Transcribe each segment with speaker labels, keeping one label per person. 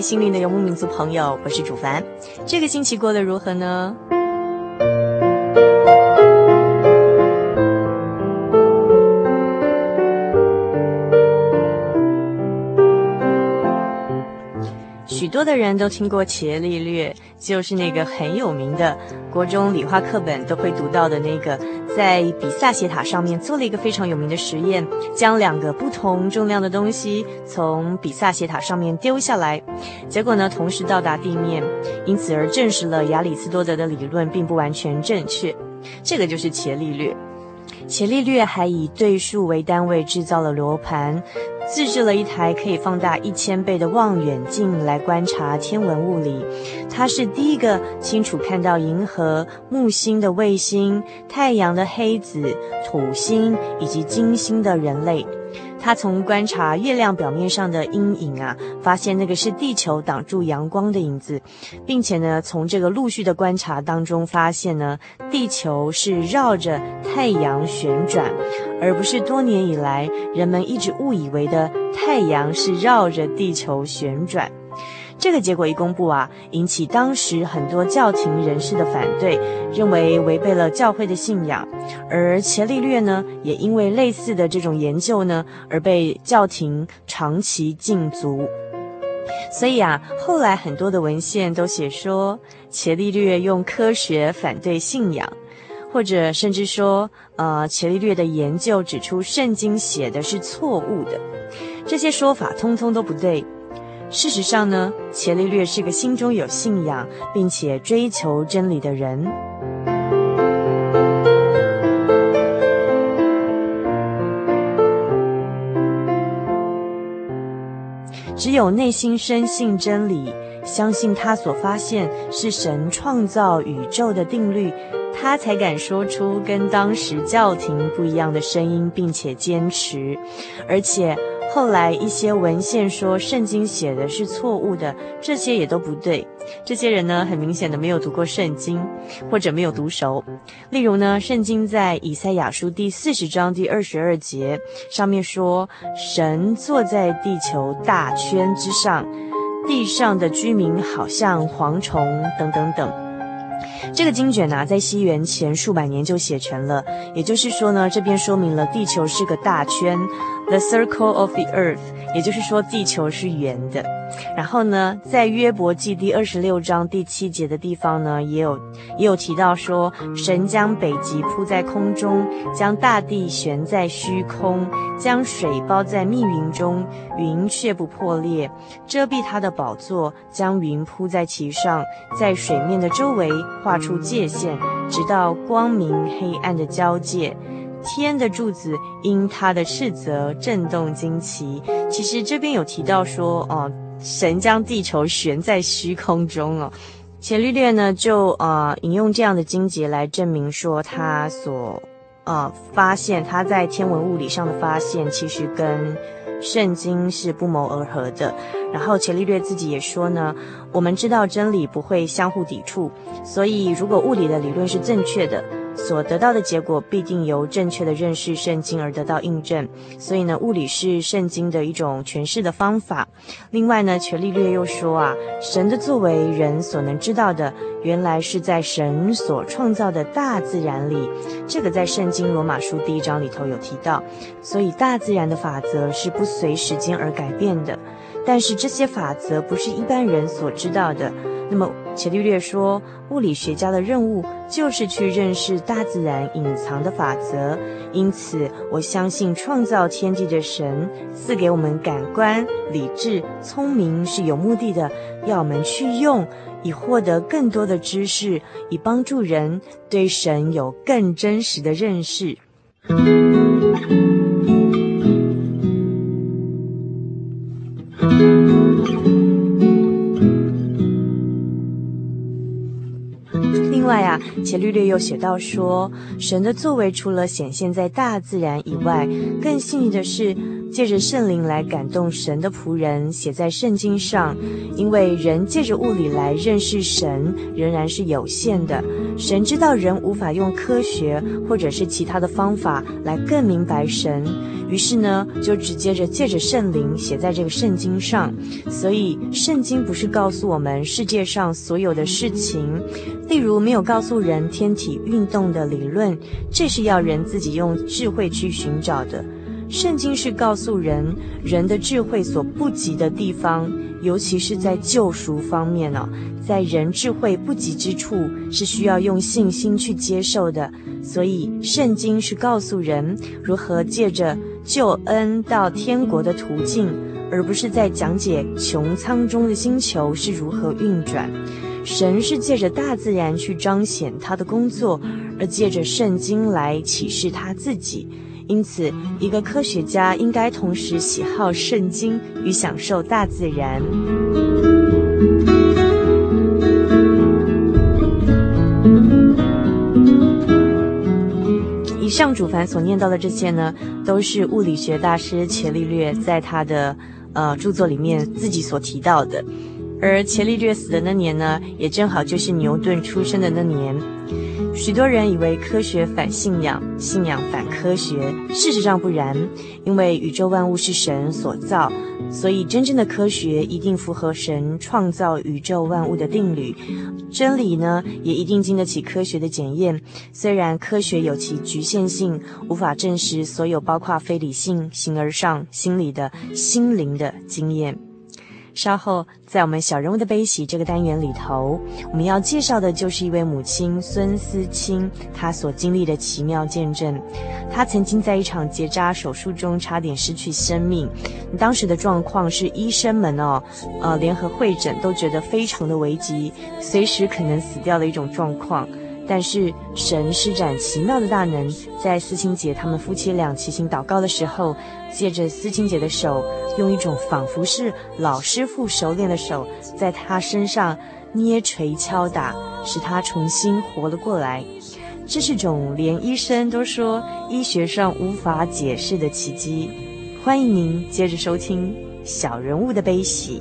Speaker 1: 心灵的游牧民族朋友，我是主凡。这个星期过得如何呢？许多的人都听过伽利略，就是那个很有名的国中理化课本都会读到的那个。在比萨斜塔上面做了一个非常有名的实验，将两个不同重量的东西从比萨斜塔上面丢下来，结果呢，同时到达地面，因此而证实了亚里斯多德的理论并不完全正确。这个就是伽利略。伽利略还以对数为单位制造了罗盘。自制了一台可以放大一千倍的望远镜来观察天文物理，他是第一个清楚看到银河、木星的卫星、太阳的黑子、土星以及金星的人类。他从观察月亮表面上的阴影啊，发现那个是地球挡住阳光的影子，并且呢，从这个陆续的观察当中发现呢，地球是绕着太阳旋转，而不是多年以来人们一直误以为的太阳是绕着地球旋转。这个结果一公布啊，引起当时很多教廷人士的反对，认为违背了教会的信仰。而伽利略呢，也因为类似的这种研究呢，而被教廷长期禁足。所以啊，后来很多的文献都写说，伽利略用科学反对信仰，或者甚至说，呃，伽利略的研究指出圣经写的是错误的。这些说法通通都不对。事实上呢，伽利略是个心中有信仰并且追求真理的人。只有内心深信真理，相信他所发现是神创造宇宙的定律，他才敢说出跟当时教廷不一样的声音，并且坚持，而且。后来一些文献说圣经写的是错误的，这些也都不对。这些人呢，很明显的没有读过圣经，或者没有读熟。例如呢，圣经在以赛亚书第四十章第二十二节上面说，神坐在地球大圈之上，地上的居民好像蝗虫，等等等。这个经卷呢、在西元前数百年就写成了，也就是说呢，这边说明了地球是个大圈，the circle of the earth，也就是说地球是圆的。然后呢，在约伯记第二十六章第七节的地方呢，也有也有提到说，神将北极铺在空中，将大地悬在虚空，将水包在密云中，云却不破裂，遮蔽他的宝座，将云铺在其上，在水面的周围画出界限，直到光明黑暗的交界。天的柱子因他的斥责震动惊奇。其实这边有提到说，哦。神将地球悬在虚空中哦，伽利略呢就呃引用这样的经节来证明说他所呃发现，他在天文物理上的发现，其实跟圣经是不谋而合的。然后伽利略自己也说呢，我们知道真理不会相互抵触，所以如果物理的理论是正确的。所得到的结果必定由正确的认识圣经而得到印证，所以呢，物理是圣经的一种诠释的方法。另外呢，伽利略又说啊，神的作为人所能知道的，原来是在神所创造的大自然里。这个在圣经罗马书第一章里头有提到，所以大自然的法则是不随时间而改变的。但是这些法则不是一般人所知道的。那么，伽利略说，物理学家的任务就是去认识大自然隐藏的法则。因此，我相信创造天地的神赐给我们感官、理智、聪明是有目的的，要我们去用，以获得更多的知识，以帮助人对神有更真实的认识。且略略又写到说，神的作为除了显现在大自然以外，更幸运的是借着圣灵来感动神的仆人，写在圣经上。因为人借着物理来认识神，仍然是有限的。神知道人无法用科学或者是其他的方法来更明白神，于是呢，就直接着借着圣灵写在这个圣经上。所以，圣经不是告诉我们世界上所有的事情。例如，没有告诉人天体运动的理论，这是要人自己用智慧去寻找的。圣经是告诉人人的智慧所不及的地方，尤其是在救赎方面呢、在人智慧不及之处，是需要用信心去接受的。所以，圣经是告诉人如何借着救恩到天国的途径，而不是在讲解穹苍中的星球是如何运转。神是借着大自然去彰显他的工作，而借着圣经来启示他自己。因此，一个科学家应该同时喜好圣经与享受大自然。以上主凡所念到的这些呢，都是物理学大师伽利略在他的呃著作里面自己所提到的。而伽利略死的那年呢，也正好就是牛顿出生的那年。许多人以为科学反信仰，信仰反科学。事实上不然，因为宇宙万物是神所造，所以真正的科学一定符合神创造宇宙万物的定律。真理呢，也一定经得起科学的检验。虽然科学有其局限性，无法证实所有包括非理性、形而上、心理的心灵的经验。稍后，在我们小人物的悲喜这个单元里头，我们要介绍的就是一位母亲孙思清，她所经历的奇妙见证。她曾经在一场结扎手术中差点失去生命，当时的状况是医生们哦，呃，联合会诊都觉得非常的危急，随时可能死掉的一种状况。但是神施展奇妙的大能，在思清姐他们夫妻俩齐心祷告的时候，借着思清姐的手，用一种仿佛是老师傅熟练的手，在她身上捏锤敲打，使她重新活了过来。这是种连医生都说医学上无法解释的奇迹。欢迎您接着收听《小人物的悲喜》。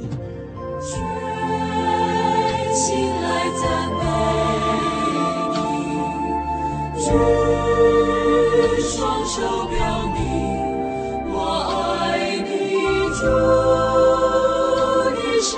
Speaker 1: 双手主，你是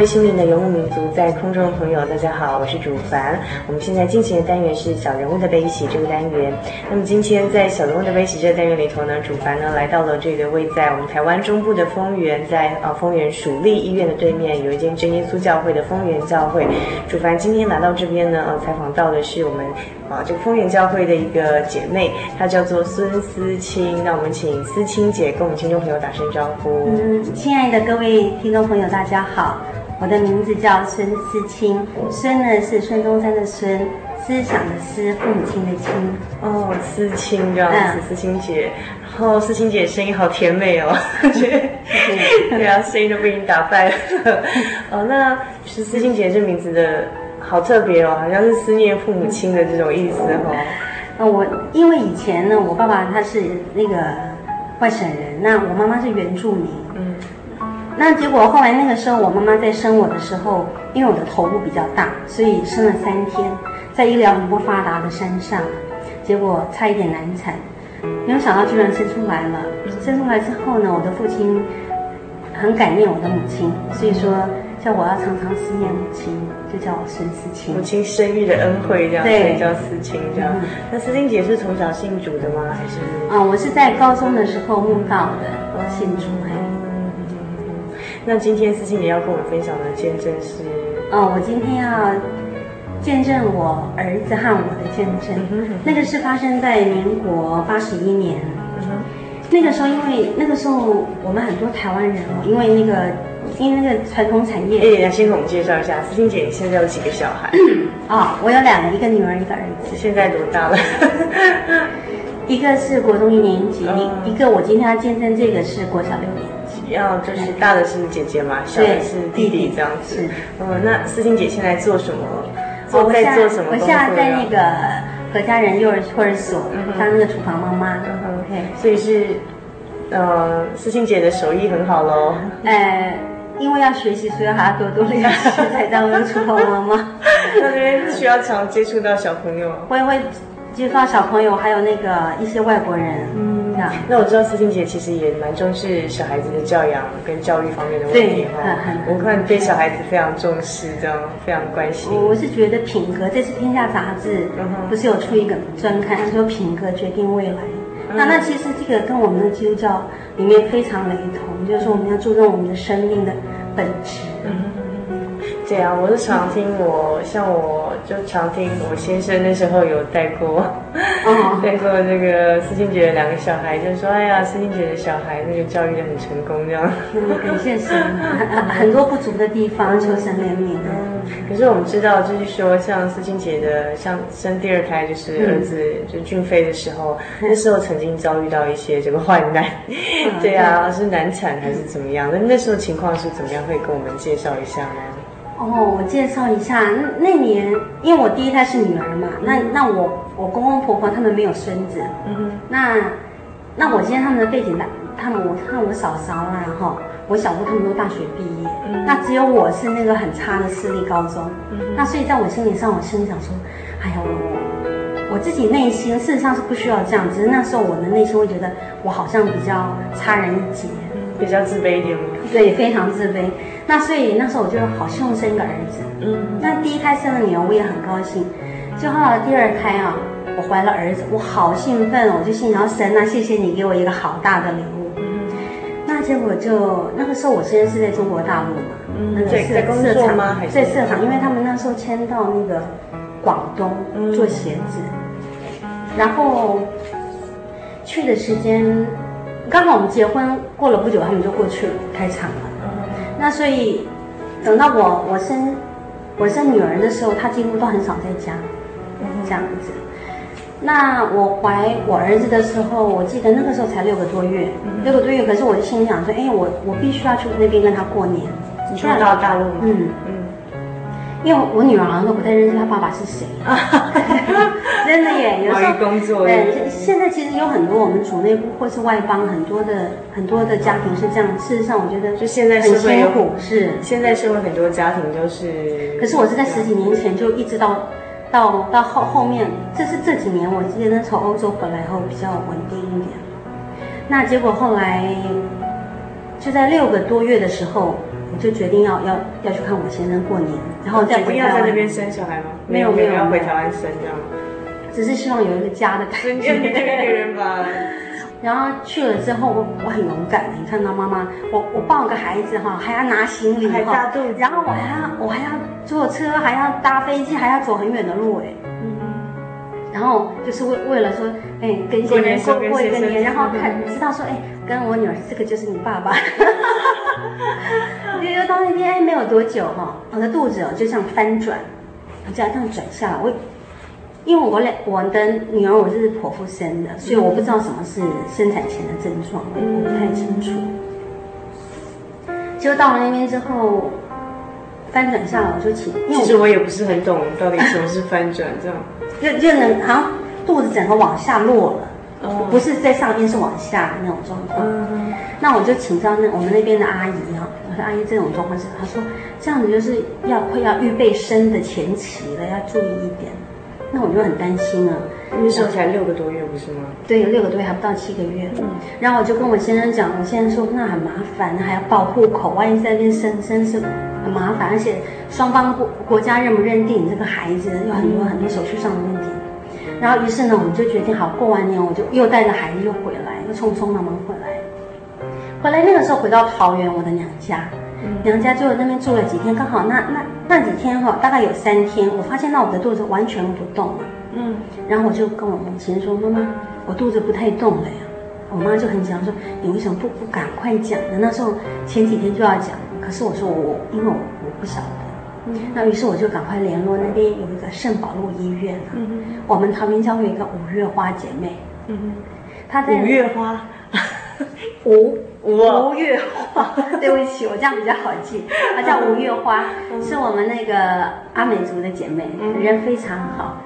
Speaker 2: 位幸运的游牧民族，在空中的朋友，大家好，我是主凡。我们现在进行的单元是小人物的悲喜这个单元。那么今天在小人物的悲喜这个单元里头呢，主凡呢来到了这个位在我们台湾中部的丰原，在啊丰原蜀立医院的对面有一间真耶稣教会的丰原教会。主凡今天来到这边呢，呃，采访到的是我们啊这个丰原教会的一个姐妹，她叫做孙思清。那我们请思清姐跟我们听众朋友打声招呼。
Speaker 3: 嗯，亲爱的各位听众朋友，大家好。我的名字叫孙思清，孙呢是孙中山的孙，思想的思，父母亲的亲。
Speaker 2: 哦，思清这样子，嗯、思清姐。然后思清姐声音好甜美哦，对，对啊，声音都被你打败了。哦，那是思清姐这名字的好特别哦，好像是思念父母亲的这种意思哦。
Speaker 3: 嗯，我因为以前呢，我爸爸他是那个外省人，那我妈妈是原住民。嗯。那结果后来那个时候，我妈妈在生我的时候，因为我的头部比较大，所以生了三天，在医疗很不发达的山上，结果差一点难产，没有想到居然生出来了。生出来之后呢，我的父亲很感念我的母亲，所以说叫我要常常思念母亲，就叫我孙思清。
Speaker 2: 母亲生育的恩惠这样，对，叫思清这样。嗯、那思清姐是从小信主的吗？还是？
Speaker 3: 啊，我是在高中的时候慕道的，信主。
Speaker 2: 那今天思清姐要跟我们分享的见证是，
Speaker 3: 哦，我今天要见证我儿子和我的见证。那个是发生在民国八十一年。嗯、那个时候，因为那个时候我们很多台湾人哦，因为那个因为那个传统产业。
Speaker 2: 哎，先给我们介绍一下，思清姐你现在有几个小孩？
Speaker 3: 啊、哦，我有两个，一个女儿，一个儿子。
Speaker 2: 现在多大了？
Speaker 3: 一个是国中一年级，嗯、一一个我今天要见证这个是国小六年。
Speaker 2: 要就是大的是姐姐嘛，小的是弟弟这样子。嗯，那思静姐现在做什么？做在做什么？
Speaker 3: 我现在在那个何家人幼儿托儿所当那个厨房妈妈。OK，
Speaker 2: 所以是呃，思静姐的手艺很好喽。
Speaker 3: 呃，因为要学习，所以还要多多练习才当那个厨房妈妈。
Speaker 2: 那边需要常接触到小朋友。
Speaker 3: 会会接触到小朋友，还有那个一些外国人。嗯。
Speaker 2: 那我知道思静姐其实也蛮重视小孩子的教养跟教育方面的问题哈。我看对小孩子非常重视，这样非常关心。
Speaker 3: 我是觉得品格，这次《天下》杂志不是有出一个专刊，说品格决定未来。那那其实这个跟我们的基督教里面非常雷同，就是说我们要注重我们的生命的本质。
Speaker 2: 对啊，我是常听我，像我就常听我先生那时候有带过，哦、带过那个思清姐的两个小孩，就说哎呀，思清姐的小孩那个教育的很成功这样。
Speaker 3: 感谢神，很多不足的地方，求神怜悯嗯。
Speaker 2: 可是我们知道，就是说像思清姐的，像生第二胎就是儿子、嗯、就俊飞的时候，那时候曾经遭遇到一些这个患难，嗯、对啊，是难产还是怎么样？那那时候情况是怎么样？会跟我们介绍一下吗？
Speaker 3: 哦，我介绍一下，那年因为我第一胎是女儿嘛，嗯、那那我我公公婆婆他们没有孙子，嗯，那那我今天他们的背景，他们我看我嫂嫂啦，哈，我小姑他们都大学毕业，嗯，那只有我是那个很差的私立高中，嗯，那所以在我心理上，我心里想说，哎呀，我我自己内心事实上是不需要这样，只是那时候我的内心会觉得我好像比较差人一截，
Speaker 1: 比较自卑一点。
Speaker 3: 对，非常自卑。那所以那时候我就好希望生一个儿子。嗯，那第一胎生了女儿，我也很高兴。就后来第二胎啊，我怀了儿子，我好兴奋，我就心想神啊，谢谢你给我一个好大的礼物。嗯，那结果就那个时候我现在是在中国大陆嘛，嗯，那个是在工作吗？还是在社厂？因为他们那时候迁到那个广东做鞋子，嗯，然后去的时间刚好我们结婚过了不久，他们就过去了开厂了。嗯，那所以等到我我生我生女儿的时候，她几乎都很少在家。这样子，那我怀我儿子的时候，我记得那个时候才六个多月，嗯、六个多月。可是我就心里想说，哎，我我必须要去那边跟他过年。
Speaker 1: 你去到大陆？
Speaker 3: 嗯嗯。因为我女儿好像都不太认识她爸爸是谁。真的耶，有时候
Speaker 1: 工作。
Speaker 3: 对，现在其实有很多我们主内部或是外邦很多的很多的家庭是这样。事实上，我觉得
Speaker 1: 就现在
Speaker 3: 很辛苦，是
Speaker 1: 现在社会很多家庭都是。
Speaker 3: 可是我是在十几年前就一直到。到到后后面，这是这几年我记得从欧洲回来后比较稳定一点。那结果后来就在六个多月的时候，我就决定要要要去看我先生过年，然后再回台湾。
Speaker 1: 要在那边生小孩吗？没有没有，要回台湾生这样。
Speaker 3: 只是希望有一个家的感觉。
Speaker 1: 你这个人吧。
Speaker 3: 然后去了之后，我我很勇敢。你看到妈妈，我我抱个孩子哈，还要拿行李哈，
Speaker 1: 还大肚子，
Speaker 3: 然后我还要我还要坐车，还要搭飞机，还要走很远的路哎。然后就是为为了说，哎，跟先生过过一个年，然后看知道说，哎，跟我女儿这个就是你爸爸。哈哈哈又到那天没有多久哈，我的肚子哦就像翻转，这样这样转下来，我。因为我俩我的女儿我是剖腹生的，所以我不知道什么是生产前的症状，我不太清楚。就到了那边之后，翻转下来我就起，
Speaker 1: 其实我也不是很懂到底什么是翻转这样，
Speaker 3: 就就能好像肚子整个往下落了，哦、不是在上面是往下的那种状况。嗯、那我就请教那我们那边的阿姨啊，我说阿姨这种状况是，她说这样子就是要快要预备生的前期了，要注意一点。那我就很担心啊，
Speaker 1: 因为时候才六个多月，不是吗？
Speaker 3: 对，六个多月还不到七个月。嗯，然后我就跟我先生讲，我先生说那很麻烦，还要报户口，万一在那边生生是很麻烦，而且双方国国家认不认定你这个孩子，有很多很多手续上的问题。然后于是呢，我们就决定好，过完年我就又带着孩子又回来，又匆匆忙忙回来。回来那个时候回到桃园我的娘家。娘家就在那边住了几天，刚好那那那几天哈，大概有三天，我发现到我的肚子完全不动了。嗯，然后我就跟我母亲说：“妈妈，我肚子不太动了呀。”我妈就很紧张说：“你为什么不不赶快讲呢？那时候前几天就要讲，可是我说我因为我我不晓得。嗯，那于是我就赶快联络那边有一个圣保路医院啊。嗯哼，我们桃园教会有一个五月花姐妹。嗯哼，她在
Speaker 1: 五月花。
Speaker 3: 吴吴月花，对不起，我这样比较好记。她叫吴月花，是我们那个阿美族的姐妹，人非常好。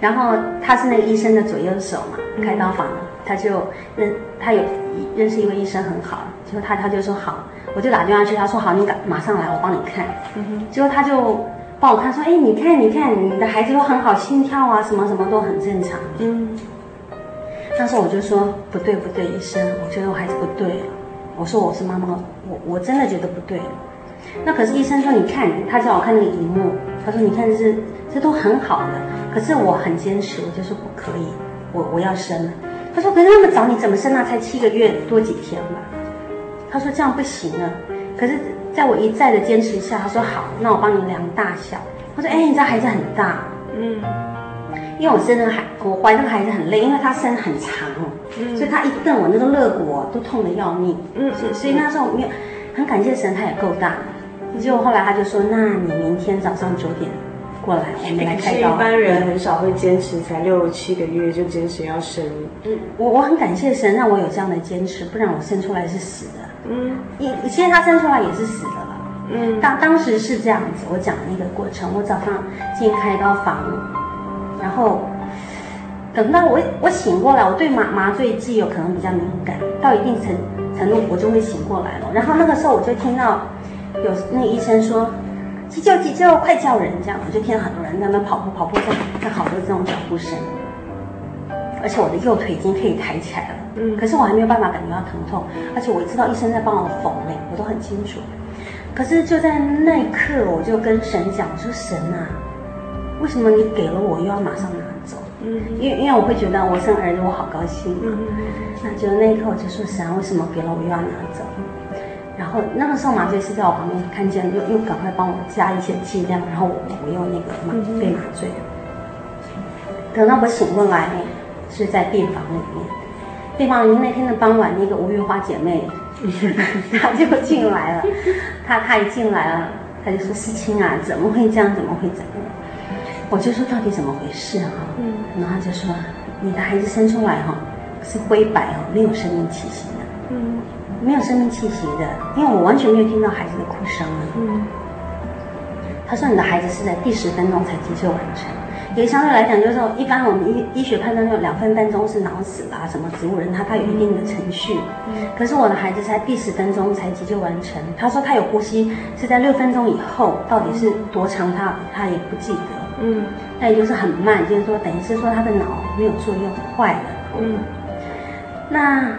Speaker 3: 然后她是那个医生的左右手嘛，开刀房的，她就认她有认识一位医生很好，结果她她就说好，我就打电话去，她说好，你赶马上来，我帮你看。结果她就帮我看，说哎，你看你看，你的孩子都很好，心跳啊什么什么都很正常。嗯。那时候我就说不对不对，医生，我觉得我孩子不对。我说我是妈妈，我我真的觉得不对。那可是医生说，你看，他叫我看那个荧幕，他说你看这这都很好的，可是我很坚持，我就说不可以，我我要生了。他说可是那么早你怎么生啊？才七个月多几天吧？他说这样不行啊。可是在我一再的坚持下，他说好，那我帮你量大小。他说哎，你这孩子很大，嗯。因为我生那个孩，我怀那个孩子很累，因为他生很长，嗯、所以他一蹬我那个肋骨都痛得要命。嗯，所以所以那时候没有很感谢神，他也够大。结果后来他就说：“那你明天早上九点过来，我们来开刀。”
Speaker 1: 一般人很少会坚持，才六七个月就坚持要生。
Speaker 3: 嗯，我我很感谢神让我有这样的坚持，不然我生出来是死的。嗯，以其实他生出来也是死的了。嗯，当当时是这样子，我讲的那个过程，我早上进开刀房。然后等到我我醒过来，我对麻麻醉剂有可能比较敏感，到一定程程度我就会醒过来了。然后那个时候我就听到有那个医生说急救急救，快叫人这样，我就听到很多人在那跑步跑步，在在好多这种脚步声。而且我的右腿已经可以抬起来了，嗯，可是我还没有办法感觉到疼痛，而且我知道医生在帮我缝嘞，我都很清楚。可是就在那一刻，我就跟神讲，我说神啊，为什么你给了我又要马上拿走？嗯，因为因为我会觉得我生儿子我好高兴，嗯，那就那一刻我就说神啊，为什么给了我又要拿走？然后那个时候麻醉师在我旁边看见，又又赶快帮我加一些剂量，然后我我用那个麻被麻醉。等到我醒过来，是在病房里面。病房里面那天的傍晚，那个吴玉花姐妹，她就进来了。她她一进来了，她就说：“思清啊，怎么会这样？怎么会这样？”我就说：“到底怎么回事啊？”嗯，然后他就说：“你的孩子生出来哈，是灰白哦，没有生命气息的。嗯，没有生命气息的，因为我完全没有听到孩子的哭声啊。嗯，他说：“你的孩子是在第十分钟才急救完成。”也相对来讲，就是说，一般我们医医学判断说两分半钟是脑死啦，什么植物人，他他有一定的程序。嗯。可是我的孩子才第十分钟才急救完成。他说他有呼吸是在六分钟以后，到底是多长他他也不记得。嗯。那也就是很慢，就是说等于是说他的脑没有作用，坏了。嗯。那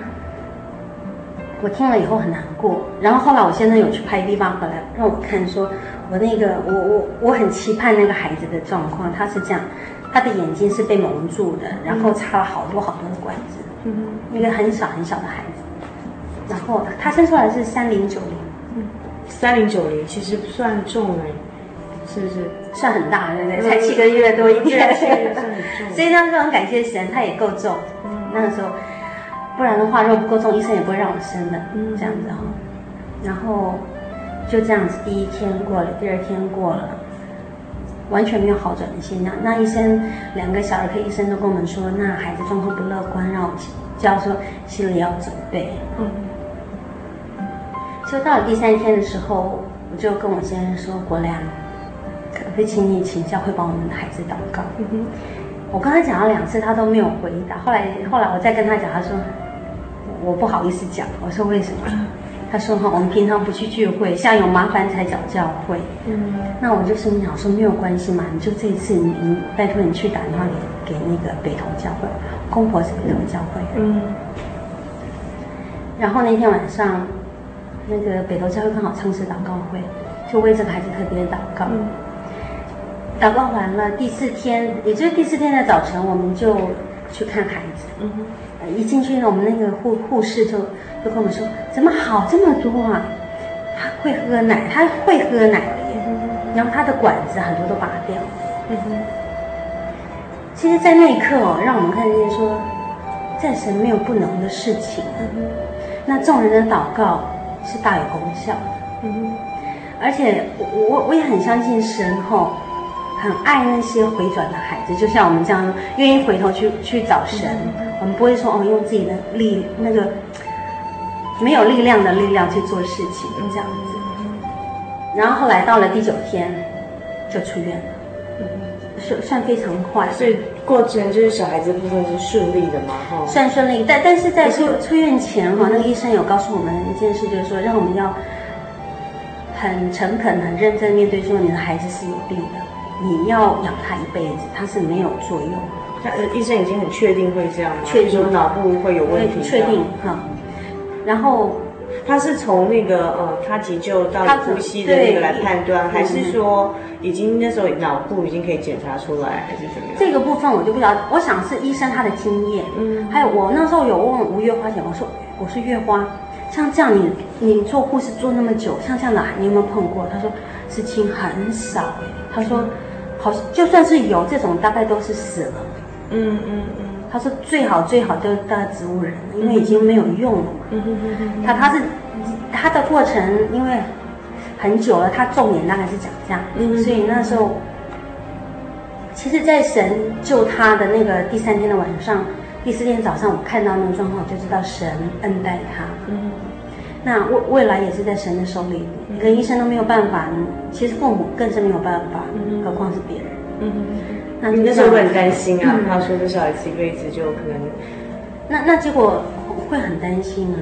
Speaker 3: 我听了以后很难过。然后后来我先生有去拍地方回来让我看说。我那个，我我我很期盼那个孩子的状况，他是这样，他的眼睛是被蒙住的，然后插了好多好多的管子，嗯，一个很小很小的孩子，然后他生出来是三零九零，嗯，
Speaker 1: 三零九零其实不算重哎，是不是？
Speaker 3: 算很大，对不对？才七个月多一点，所以当时很感谢神，他也够重，嗯，那个时候，不然的话如果不够重，医生也不会让我生的，嗯，这样子哈，然后。就这样子，第一天过了，第二天过了，完全没有好转的现象。那医生，两个小儿科医生都跟我们说，那孩子状况不乐观，让我叫说心里要准备。嗯。就到了第三天的时候，我就跟我先生说：“国良，可不可以请你请教会帮我们的孩子祷告？”嗯哼。我刚才讲了两次，他都没有回答。后来，后来我再跟他讲，他说：“我不好意思讲。”我说：“为什么？” 他说：“哈，我们平常不去聚会，像有麻烦才找教会。嗯，那我就心想说没有关系嘛，你就这一次你，你拜托你去打电话给给那个北投教会，公婆是北投教会。嗯，然后那天晚上，那个北投教会刚好唱诗祷告会，就为这个孩子特别祷告。嗯，祷告完了，第四天，也就是第四天的早晨，我们就去看孩子。嗯。”一进去呢，我们那个护护士就就跟我们说，怎么好这么多啊？他会喝奶，他会喝奶了耶。然后他的管子很多都拔掉。嗯哼。其实，在那一刻哦，让我们看见说，在神没有不能的事情。嗯哼。那众人的祷告是大有功效的。嗯哼。而且我我我也很相信神吼，很爱那些回转的孩子，就像我们这样愿意回头去去找神。嗯我们不会说哦，用自己的力那个没有力量的力量去做事情，这样子。然后后来到了第九天，就出院了，嗯，算算非常快。
Speaker 1: 所以过程就是小孩子部分是顺利的嘛，哈。
Speaker 3: 算顺利，但但是在出出院前哈，那个医生有告诉我们一件事，就是说让我们要很诚恳、很认真面对，说你的孩子是有病的，你要养他一辈子，他是没有作用。
Speaker 1: 他呃，医生已经很确定会这样，确定脑部会有问题。
Speaker 3: 确定哈，然后
Speaker 1: 他是从那个呃，他急救到呼吸的那个来判断，还是说已经那时候脑部已经可以检查出来，还是怎么样？
Speaker 3: 这个部分我就不知道，我想是医生他的经验。嗯，还有我那时候有问吴月花姐，我说我是月花，像这样你你做护士做那么久，像这样的你有没有碰过？他说事情很少，他说好，就算是有这种，大概都是死了。嗯嗯嗯，他说最好最好就是当植物人，因为已经没有用了嘛。嗯嗯嗯，他他是他的过程，因为很久了，他重点大概是讲这样。嗯，所以那时候，其实，在神救他的那个第三天的晚上，第四天早上，我看到那个状况，我就知道神恩待他。嗯，那未未来也是在神的手里，你跟医生都没有办法，其实父母更是没有办法，何况是别人。嗯嗯。
Speaker 1: 那那时候会很担心啊，他说这小孩子一辈子就可能，
Speaker 3: 那那结果会很担心啊。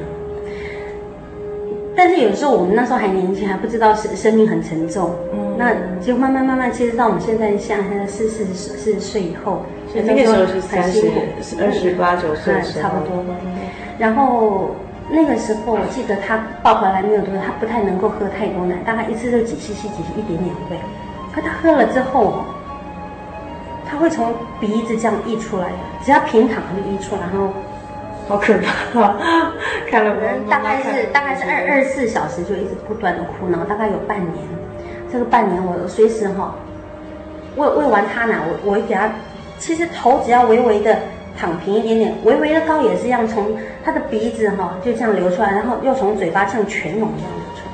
Speaker 3: 但是有时候我们那时候还年轻，还不知道生生命很沉重。嗯，那就慢慢慢慢，其实到我们现在像现在四四十岁以后，
Speaker 1: 所以那个时候是三十二十八九岁，
Speaker 3: 差不多。然后那个时候我记得他抱回来没有多久，他不太能够喝太多奶，大概一次就几 cc 几 cc 一点点喂。可他喝了之后，他会从鼻子这样溢出来，只要平躺就溢出来，然后
Speaker 1: 好可怕，看了
Speaker 3: 大概是大概是二二十四小时就一直不断的哭，然后大概有半年，这个半年我随时哈喂喂完他奶，我我给他，其实头只要微微的躺平一点点，微微的高也是一样，从他的鼻子哈就这样流出来，然后又从嘴巴像泉涌一样流出来。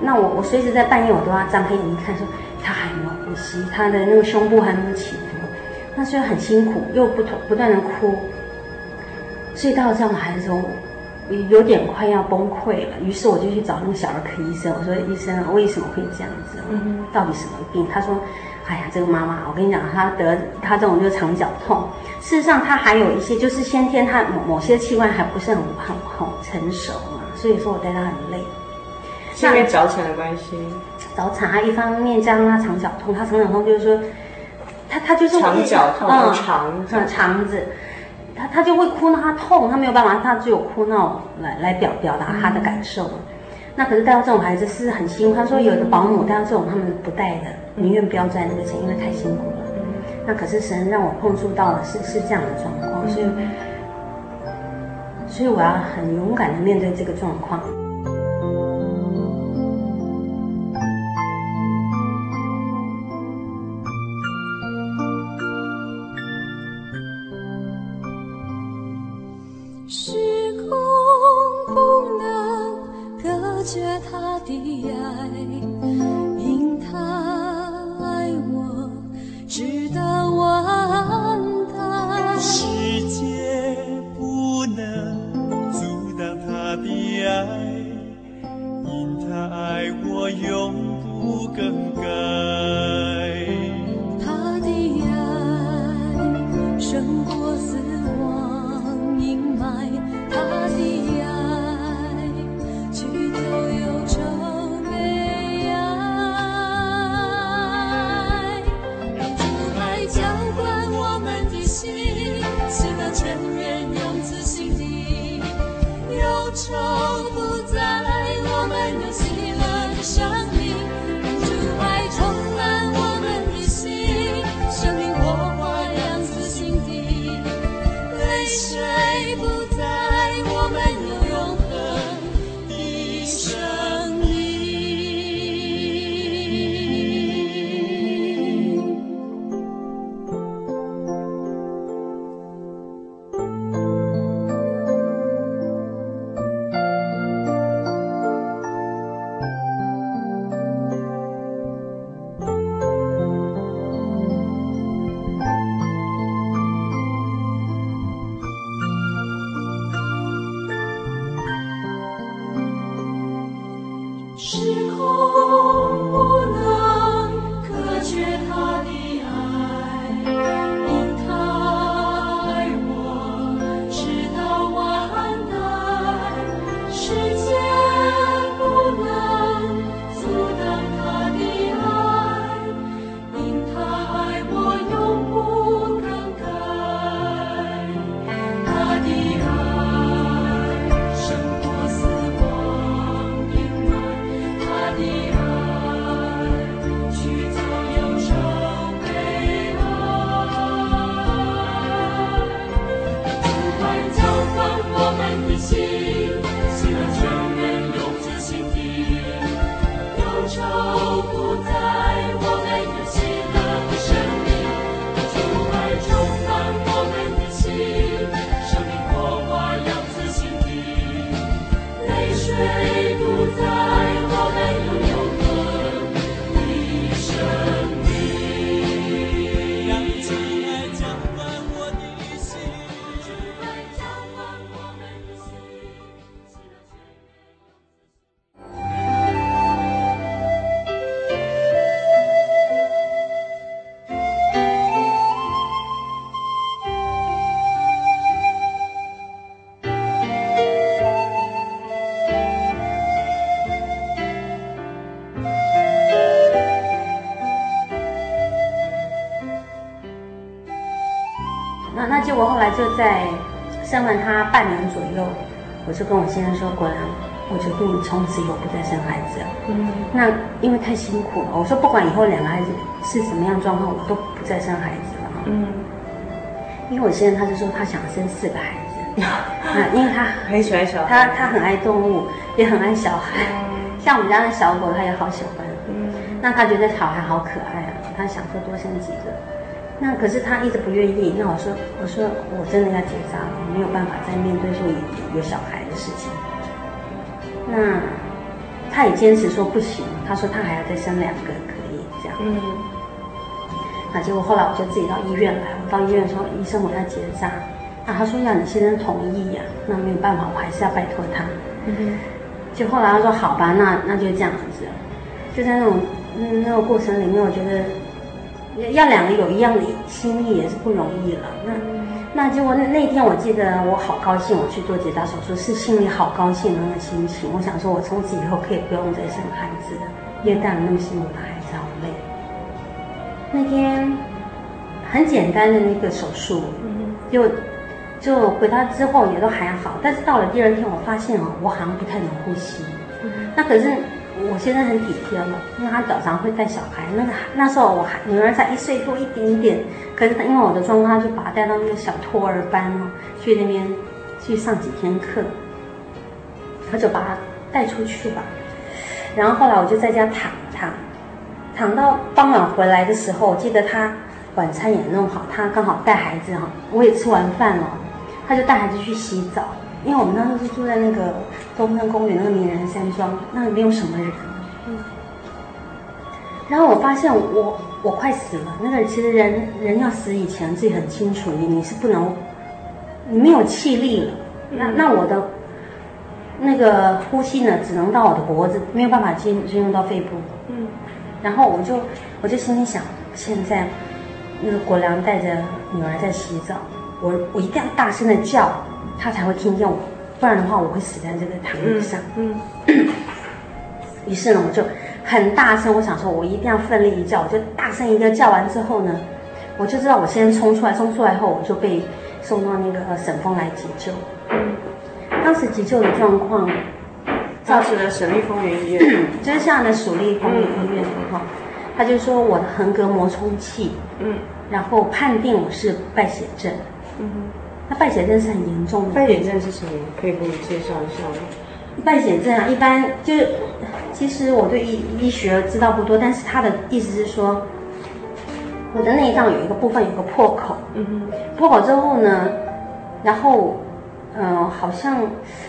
Speaker 3: 那我我随时在半夜我都要张开眼睛看说。他还没有呼吸，他的那个胸部还没有起伏，那虽然很辛苦，又不同不断的哭，所以到了这样的孩子中，有点快要崩溃了。于是我就去找那个小儿科医生，我说医生为什么会这样子？嗯，到底什么病？他说，哎呀，这个妈妈，我跟你讲，她得她这种就是肠绞痛。事实上，他还有一些就是先天他某某些器官还不是很很很成熟嘛，所以说我带他很累。
Speaker 1: 因为早产的关系。
Speaker 3: 早产，啊一方面加上他肠绞痛，他肠绞痛就是说，他他就是
Speaker 1: 肠绞痛，
Speaker 3: 嗯，
Speaker 1: 肠
Speaker 3: 子肠子，他他就会哭闹，他痛，他没有办法，他只有哭闹来来表表达他的感受。嗯、那可是带到这种孩子是很辛苦，他说有的保姆带到这种他们不带的，宁愿不要赚那个钱，因为太辛苦了。那可是神让我碰触到的是是这样的状况，所以所以我要很勇敢的面对这个状况。半年左右，我就跟我先生说：“果然，我决定从此以后不再生孩子了。”嗯，那因为太辛苦了，我说不管以后两个孩子是什么样状况，我都不再生孩子了。嗯，因为我先生他就说他想生四个孩子，那，因为他
Speaker 1: 很喜欢小孩，
Speaker 3: 他他很爱动物，也很爱小孩，像我们家的小狗，他也好喜欢。嗯，那他觉得小孩好可爱啊，他想说多生几个。那可是他一直不愿意。那我说，我说我真的要结扎了，我没有办法再面对说有有小孩的事情。那他也坚持说不行，他说他还要再生两个可以这样。嗯。那结果后来我就自己到医院来，我到医院说医生我要结扎，那他说要你先生同意呀，那没有办法，我还是要拜托他。就后来他说好吧，那那就这样子，就在那种嗯那个过程里面，我觉得。要两个有一样的心意也是不容易了。那那结果那那天我记得我好高兴，我去做结扎手术，是心里好高兴的那个心情。我想说，我从此以后可以不用再生孩子了，因为带了那么辛苦的孩子好累。那天很简单的那个手术，就就回家之后也都还好，但是到了第二天，我发现哦，我好像不太能呼吸。那可是。我现在很体贴了，因为他早上会带小孩。那个那时候我还女儿才一岁多一点点，可是因为我的状况，他就把他带到那个小托儿班哦，去那边去上几天课，他就把他带出去吧。然后后来我就在家躺躺，躺到傍晚回来的时候，我记得他晚餐也弄好，他刚好带孩子哈，我也吃完饭了，他就带孩子去洗澡。因为我们当时是住在那个东山公园那个名人山庄，那里没有什么人。嗯。然后我发现我我快死了。那个其实人人要死以前自己很清楚，你你是不能，你没有气力了。那那我的那个呼吸呢，只能到我的脖子，没有办法进进入到肺部。嗯。然后我就我就心里想，现在那个国良带着女儿在洗澡，我我一定要大声的叫。他才会听见我，不然的话我会死在这个躺椅上。嗯。嗯 于是呢，我就很大声，我想说，我一定要奋力一叫，我就大声一个叫完之后呢，我就知道我先冲出来，冲出来后我就被送到那个省峰来急救。嗯。当时急救的状况，
Speaker 1: 造成了省立丰原医院，
Speaker 3: 就是像的省立丰原医院哈，他就说我的横膈膜充气，嗯，然后判定我是败血症。嗯哼。那败血症是很严重的。
Speaker 1: 败血症是什么？可以给我们介绍一下吗？
Speaker 3: 败血症啊，一般就是，其实我对医医学知道不多，但是他的意思是说，我的内脏有一个部分有个破口，嗯哼，破口之后呢，然后，嗯、呃，好像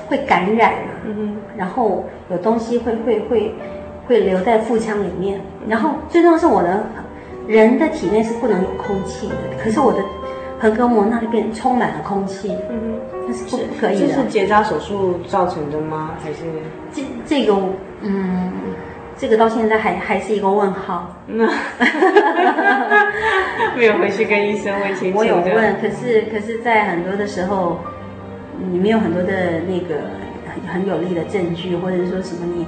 Speaker 3: 会感染，嗯哼，然后有东西会会会会留在腹腔里面，然后最重要是我的人的体内是不能有空气的，可是我的。横膈膜那里边充满了空气，嗯哼，那是不可以的。
Speaker 1: 这是结扎手术造成的吗？还是
Speaker 3: 这这个嗯，这个到现在还还是一个问号。那
Speaker 1: 没有回去跟医生问清楚。
Speaker 3: 我有问，可是可是在很多的时候，你没有很多的那个很很有力的证据，或者说什么你，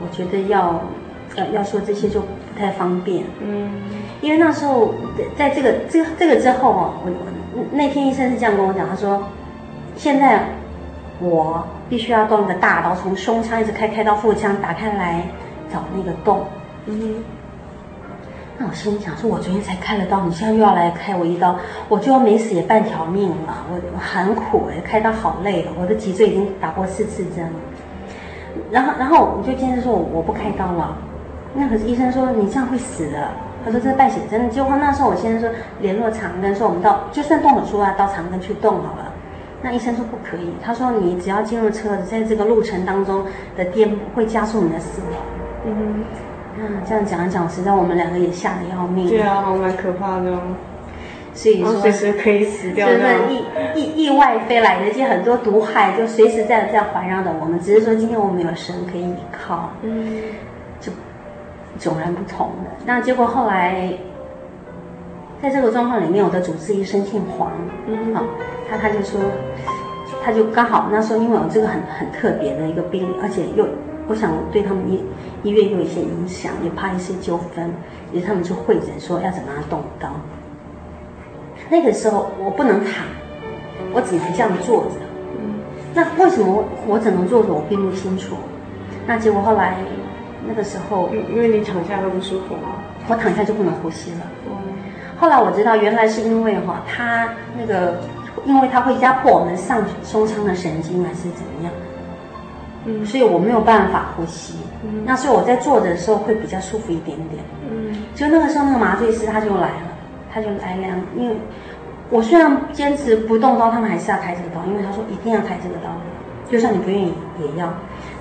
Speaker 3: 我觉得要要要说这些就不太方便。嗯。因为那时候，在这个这个这个之后哦，我那天医生是这样跟我讲，他说，现在我必须要动一个大刀，从胸腔一直开开到腹腔，打开来找那个洞。嗯，那我心里想说，我昨天才开了刀，你现在又要来开我一刀，我就要没死也半条命了，我很苦哎，开刀好累，我的脊椎已经打过四次针了。然后然后我就坚持说，我不开刀了。那可是医生说，你这样会死的。他说这是败血症，结果那时候我先生说联络长庚，说我们到就算动手术啊，到长庚去动好了。那医生说不可以，他说你只要进入车子，在这个路程当中的颠簸会加速你的死亡。嗯，嗯这样讲一讲，实在我们两个也吓得要命。
Speaker 1: 对啊，蛮可怕的。哦所以说随时可以死掉。
Speaker 3: 就是意意意外飞来的，这些很多毒害就随时在在环绕着我们，只是说今天我们有神可以依靠。嗯，就。迥然不同的。那结果后来，在这个状况里面，我的主治医生姓黄，嗯，好，他他就说，他就刚好那时候因为我这个很很特别的一个病例，而且又我想对他们医医院有一些影响，也怕一些纠纷，于是他们就会诊说要怎么样动刀。那个时候我不能躺，我只能这样坐着。嗯，那为什么我只能坐着？我并不清楚。那结果后来那个时候，
Speaker 1: 因为你躺下会不舒服吗？
Speaker 3: 我躺下就不能呼吸了。嗯，后来我知道原来是因为哈，他那个，因为他会压迫我们上胸腔的神经还是怎么样？嗯，所以我没有办法呼吸。嗯，那所以我在坐着的时候会比较舒服一点点。嗯，就那个时候那个麻醉师他就来了，他就来量，因为我虽然坚持不动刀，他们还是要开这个刀，因为他说一定要开这个刀，就算你不愿意也要。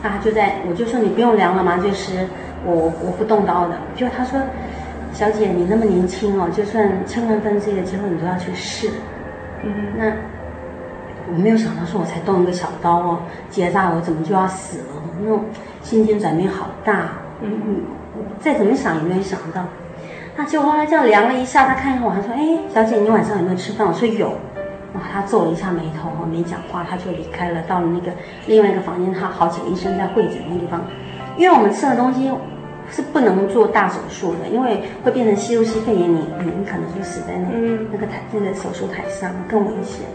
Speaker 3: 那他就在我就说你不用量了，麻醉师，我我不动刀的。就他说，小姐你那么年轻哦，就算千万分之一的机会你都要去试。嗯，那。我没有想到，说我才动一个小刀哦，结扎我怎么就要死了？那种心情转变好大。嗯嗯，再怎么想也没有想到。那结果后来这样量了一下，他看一看我，还说：“哎，小姐，你晚上有没有吃饭？”我说：“有。”哇，他皱了一下眉头，没讲话，他就离开了，到了那个另外一个房间，他好几个医生在会诊那个地方。因为我们吃的东西是不能做大手术的，因为会变成吸入性肺炎，你你可能就死在那那个台那个手术台上，更危险。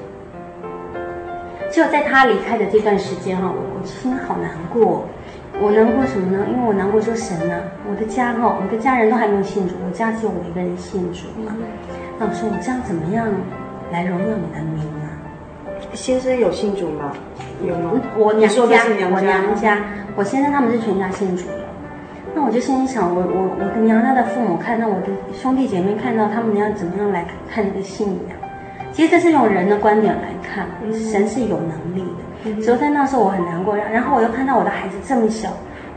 Speaker 3: 就在他离开的这段时间哈，我我心好难过，我难过什么呢？因为我难过说神呐，我的家哈，我的家人都还没有信主，我家只有我一个人信主嘛。那我说我这样怎么样来荣耀你的名啊？
Speaker 1: 先生有信主吗？有吗？
Speaker 3: 我娘家，我娘家，我先生他们是全家信主的。那我就心里想，我我我的娘家的父母看到我的兄弟姐妹看到他们要怎么样来看这个信仰？其实这是用人的观点来看，神是有能力的。所以在那时候我很难过，然后我又看到我的孩子这么小，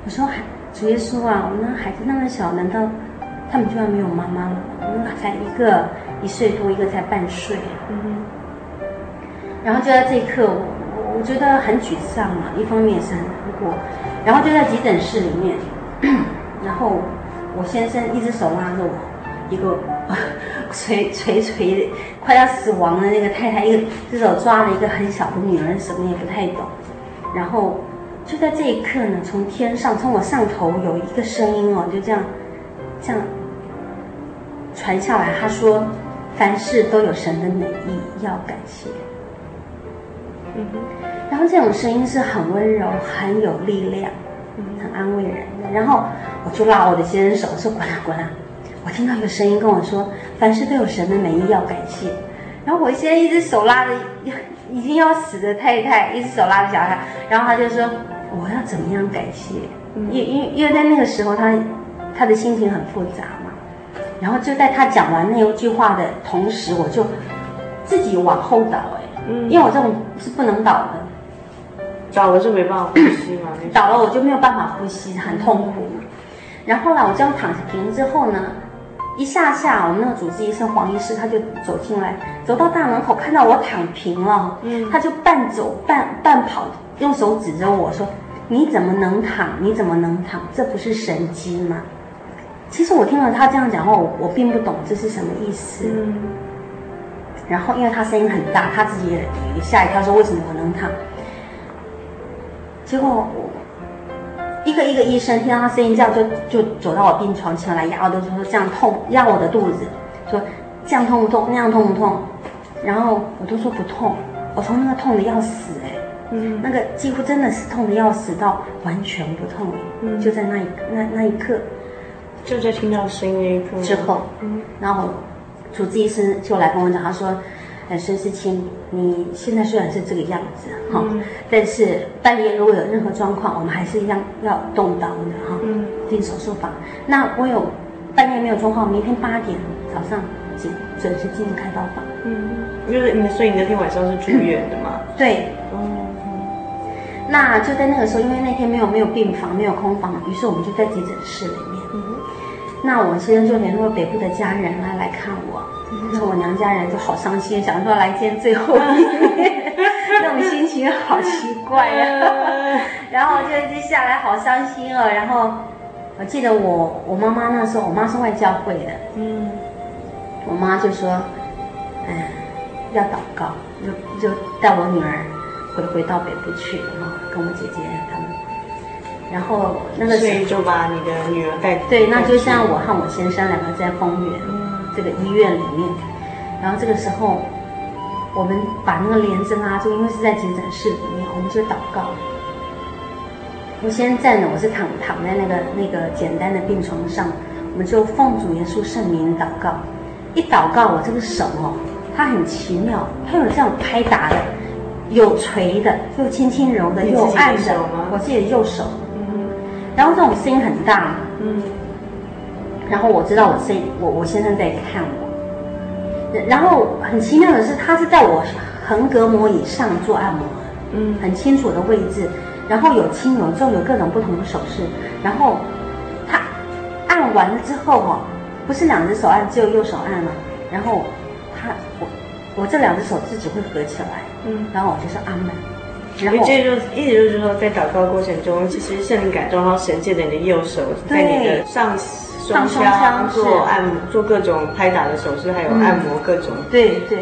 Speaker 3: 我说：“主耶稣啊，我那孩子那么小，难道他们居然没有妈妈了？那才一个一岁多，一个才半岁。”嗯然后就在这一刻，我我觉得很沮丧嘛，一方面是很难过。然后就在急诊室里面，然后我先生一只手拉着我，一个。垂垂垂，快要死亡的那个太太，一个只手抓了一个很小的女儿，什么也不太懂。然后就在这一刻呢，从天上，从我上头有一个声音哦，就这样，这样传下来。他说：“凡事都有神的美意，要感谢。”嗯哼。然后这种声音是很温柔、很有力量、很安慰人的。然后我就拉我的先生手，说：“滚啦，滚啦。”我听到一个声音跟我说：“凡事都有神的美意，要感谢。”然后我现在一只手拉着 已经要死的太太，一只手拉着小孩，然后他就说：“我要怎么样感谢？”因因因为在那个时候他他的心情很复杂嘛。然后就在他讲完那一句话的同时，我就自己往后倒哎，因为我这种是不能倒的，
Speaker 1: 倒了就没办法呼吸嘛，
Speaker 3: 倒了我就没有办法呼吸，很痛苦。然后后来我这样躺平之后呢，一下下，我们那个主治医生黄医师他就走进来，走到大门口看到我躺平了，嗯，他就半走半半跑，用手指着我说：“你怎么能躺？你怎么能躺？这不是神机吗？”其实我听了他这样讲话，我我并不懂这是什么意思。嗯。然后因为他声音很大，他自己也也吓一跳，说：“为什么我能躺？”结果我。一个一个医生听到他声音这样，就就走到我病床前来压我的，说这样痛，压我的肚子，说这样痛不痛？那样痛不痛？然后我都说不痛，我从那个痛的要死哎，嗯，那个几乎真的是痛的要死到完全不痛，嗯，就在那一那那一刻，
Speaker 1: 就在听到声音
Speaker 3: 之后，嗯，然后主治医生就来跟我讲，他说。孙思清，你现在虽然是这个样子哈，嗯、但是半夜如果有任何状况，我们还是一样要动刀的哈，进、嗯、手术房。那我有半夜没有状况，明天八点早上准准时进开刀房。嗯，
Speaker 1: 就是你所以你那天晚上是住院的嘛？
Speaker 3: 对。嗯。那就在那个时候，因为那天没有没有病房，没有空房，于是我们就在急诊室里。那我先生就联络北部的家人来来看我。那我娘家人就好伤心，想说来见最后一面，那种心情好奇怪呀、啊。然后就一直下来，好伤心哦。然后我记得我我妈妈那时候，我妈是外教会的，嗯，我妈就说，嗯，要祷告，就就带我女儿回回到北部去，然后跟我姐姐。然后那个时候
Speaker 1: 就把你的女儿带
Speaker 3: 对，那就像我和我先生两个在丰原。这个医院里面，然后这个时候，我们把那个帘子拉住，因为是在急诊室里面，我们就祷告。我先站着，我是躺躺在那个那个简单的病床上，我们就奉主耶稣圣名祷告。一祷告，我这个手哦，它很奇妙，它有这样拍打的，有捶的，又轻轻揉的，又按的。我自己的右手。嗯。然后这种声音很大。嗯。然后我知道我声音，我我先生在看我。然后很奇妙的是，他是在我横膈膜以上做按摩，嗯，很清楚的位置。然后有轻有重，有各种不同的手势。然后他按完了之后哦，不是两只手按，只有右手按了。然后他我我这两只手自己会合起来，嗯，然后我就说阿门。然后
Speaker 1: 这就意思就是说，在祷告过程中，其实圣灵感动，然后神借着你的右手在你的上
Speaker 3: 上胸腔
Speaker 1: 做按摩，做各种拍打的手势，还有按摩各种。
Speaker 3: 对对。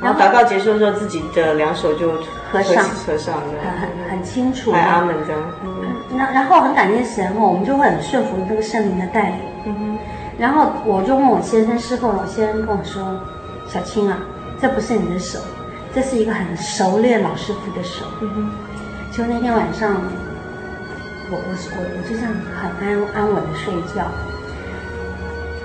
Speaker 1: 然后祷告结束的时候，自己的两手就合上，合上的，
Speaker 3: 很很清楚。
Speaker 1: 阿门这样。
Speaker 3: 嗯。那然后很感谢神哦，我们就会很顺服这个圣灵的带领。嗯哼。然后我就问我先生，事后我先生跟我说：“小青啊，这不是你的手，这是一个很熟练老师傅的手。”嗯哼。就那天晚上，我我我我就这样很安安稳的睡觉。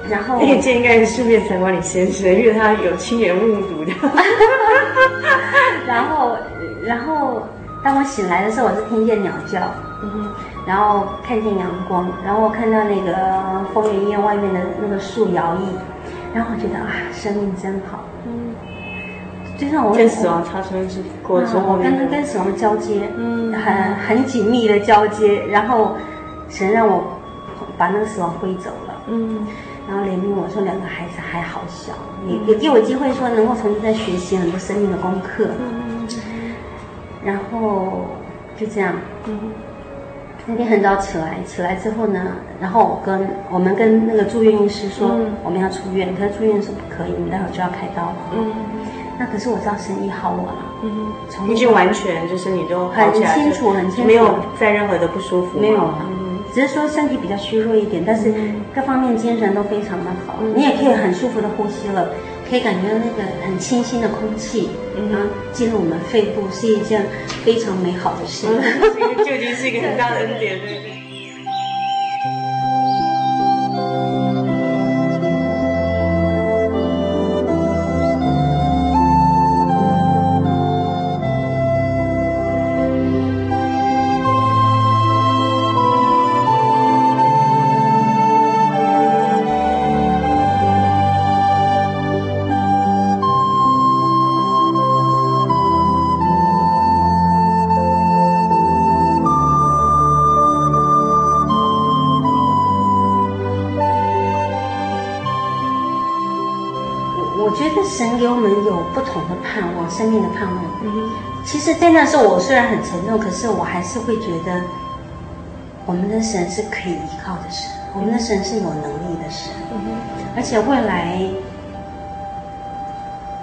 Speaker 3: 然后，
Speaker 1: 那这应该是顺便采访你先生，因为他有亲眼目睹的。
Speaker 3: 然后，然后当我醒来的时候，我是听见鸟叫，嗯哼，然后看见阳光，然后我看到那个丰原医院外面的那个树摇曳，然后我觉得啊，生命真好，嗯，就像我
Speaker 1: 跟死亡擦身是过程，
Speaker 3: 我跟跟死亡交接，嗯，很很紧密的交接，然后神让我把那个死亡挥走了，嗯。然后怜悯我说，两个孩子还好小，也也给我机会说能够重新再学习很多生命的功课。嗯、然后就这样。嗯、那天很早起来，起来之后呢，然后我跟我们跟那个住院医师说、嗯、我们要出院，可是住院是不可以，你待会就要开刀了。嗯。那可是我知道神医好我了。嗯。
Speaker 1: 已经完全就是你都
Speaker 3: 很清楚，很清楚，
Speaker 1: 没有再任何的不舒服。
Speaker 3: 没有了。只是说身体比较虚弱一点，但是各方面精神都非常的好。你也可以很舒服的呼吸了，可以感觉到那个很清新的空气，然后进入我们肺部是一件非常美好的事。
Speaker 1: 这个究竟是一个很大的恩典，对不
Speaker 3: 对？生命的盼望。嗯。其实，在那时候，我虽然很沉重，可是我还是会觉得，我们的神是可以依靠的神，我们的神是有能力的神。嗯。而且未来，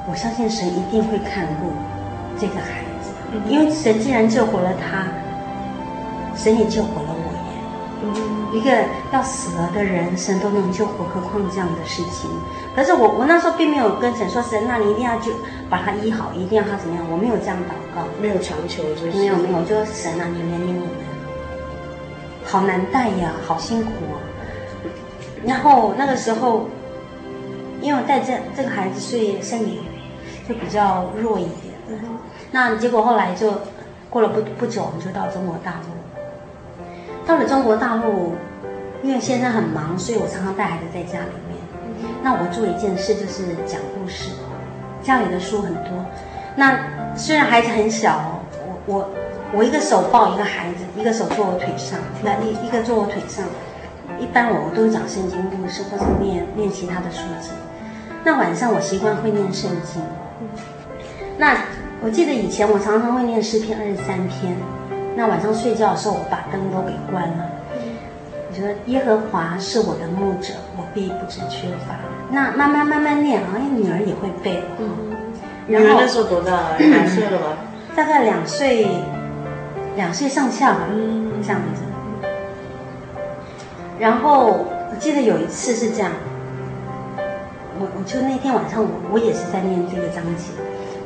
Speaker 3: 我相信神一定会看顾这个孩子，嗯。因为神既然救活了他，神也救活了我耶。嗯。一个要死了的人，神都能救活，何况这样的事情？可是我，我那时候并没有跟神说，神，那你一定要就把他医好，一定要他怎么样？我没有这样祷告，
Speaker 1: 没有强求，就是
Speaker 3: 没有没有，就是神啊，你怜悯我们，好难带呀，好辛苦啊。然后那个时候，因为我带这这个孩子，所以身体就比较弱一点。嗯。那结果后来就过了不不久，我们就到中国大陆。到了中国大陆，因为先生很忙，所以我常常带孩子在家里面。那我做一件事就是讲故事，家里的书很多。那虽然孩子很小，我我我一个手抱一个孩子，一个手坐我腿上，那一一个坐我腿上。一般我我都讲圣经故事，或是念念其他的书籍。那晚上我习惯会念圣经。那我记得以前我常常会念诗篇二十三篇。那晚上睡觉的时候，我把灯都给关了。我觉得耶和华是我的牧者，我必不致缺乏。那慢慢慢慢念，好像女儿也会背了。嗯，
Speaker 1: 女儿那时候多大了？两岁了吧？
Speaker 3: 大概两岁，两岁上下吧。嗯，这样子。然后我记得有一次是这样，我我我就那天晚上我我也是在念这个章节，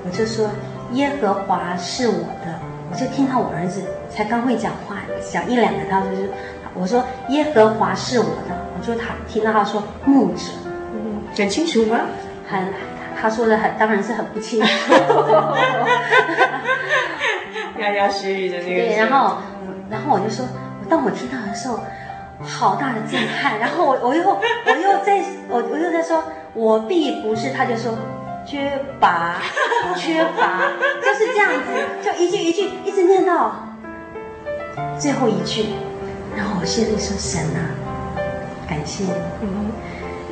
Speaker 3: 我就说耶和华是我的，我就听到我儿子才刚会讲话，讲一两个，他就是我说耶和华是我的，我就他听到他说牧者，
Speaker 2: 嗯，很清楚吗？
Speaker 3: 很，他说的很当然是很不清楚，
Speaker 2: 牙牙学语的那个，
Speaker 3: 对，然后然后我就说，当我听到的时候。好大的震撼，然后我我又我又在我我又在说，我必不是，他就说缺乏 缺乏，就是这样子，就一句一句一直念到最后一句，然后我心里说神啊，感谢你。嗯，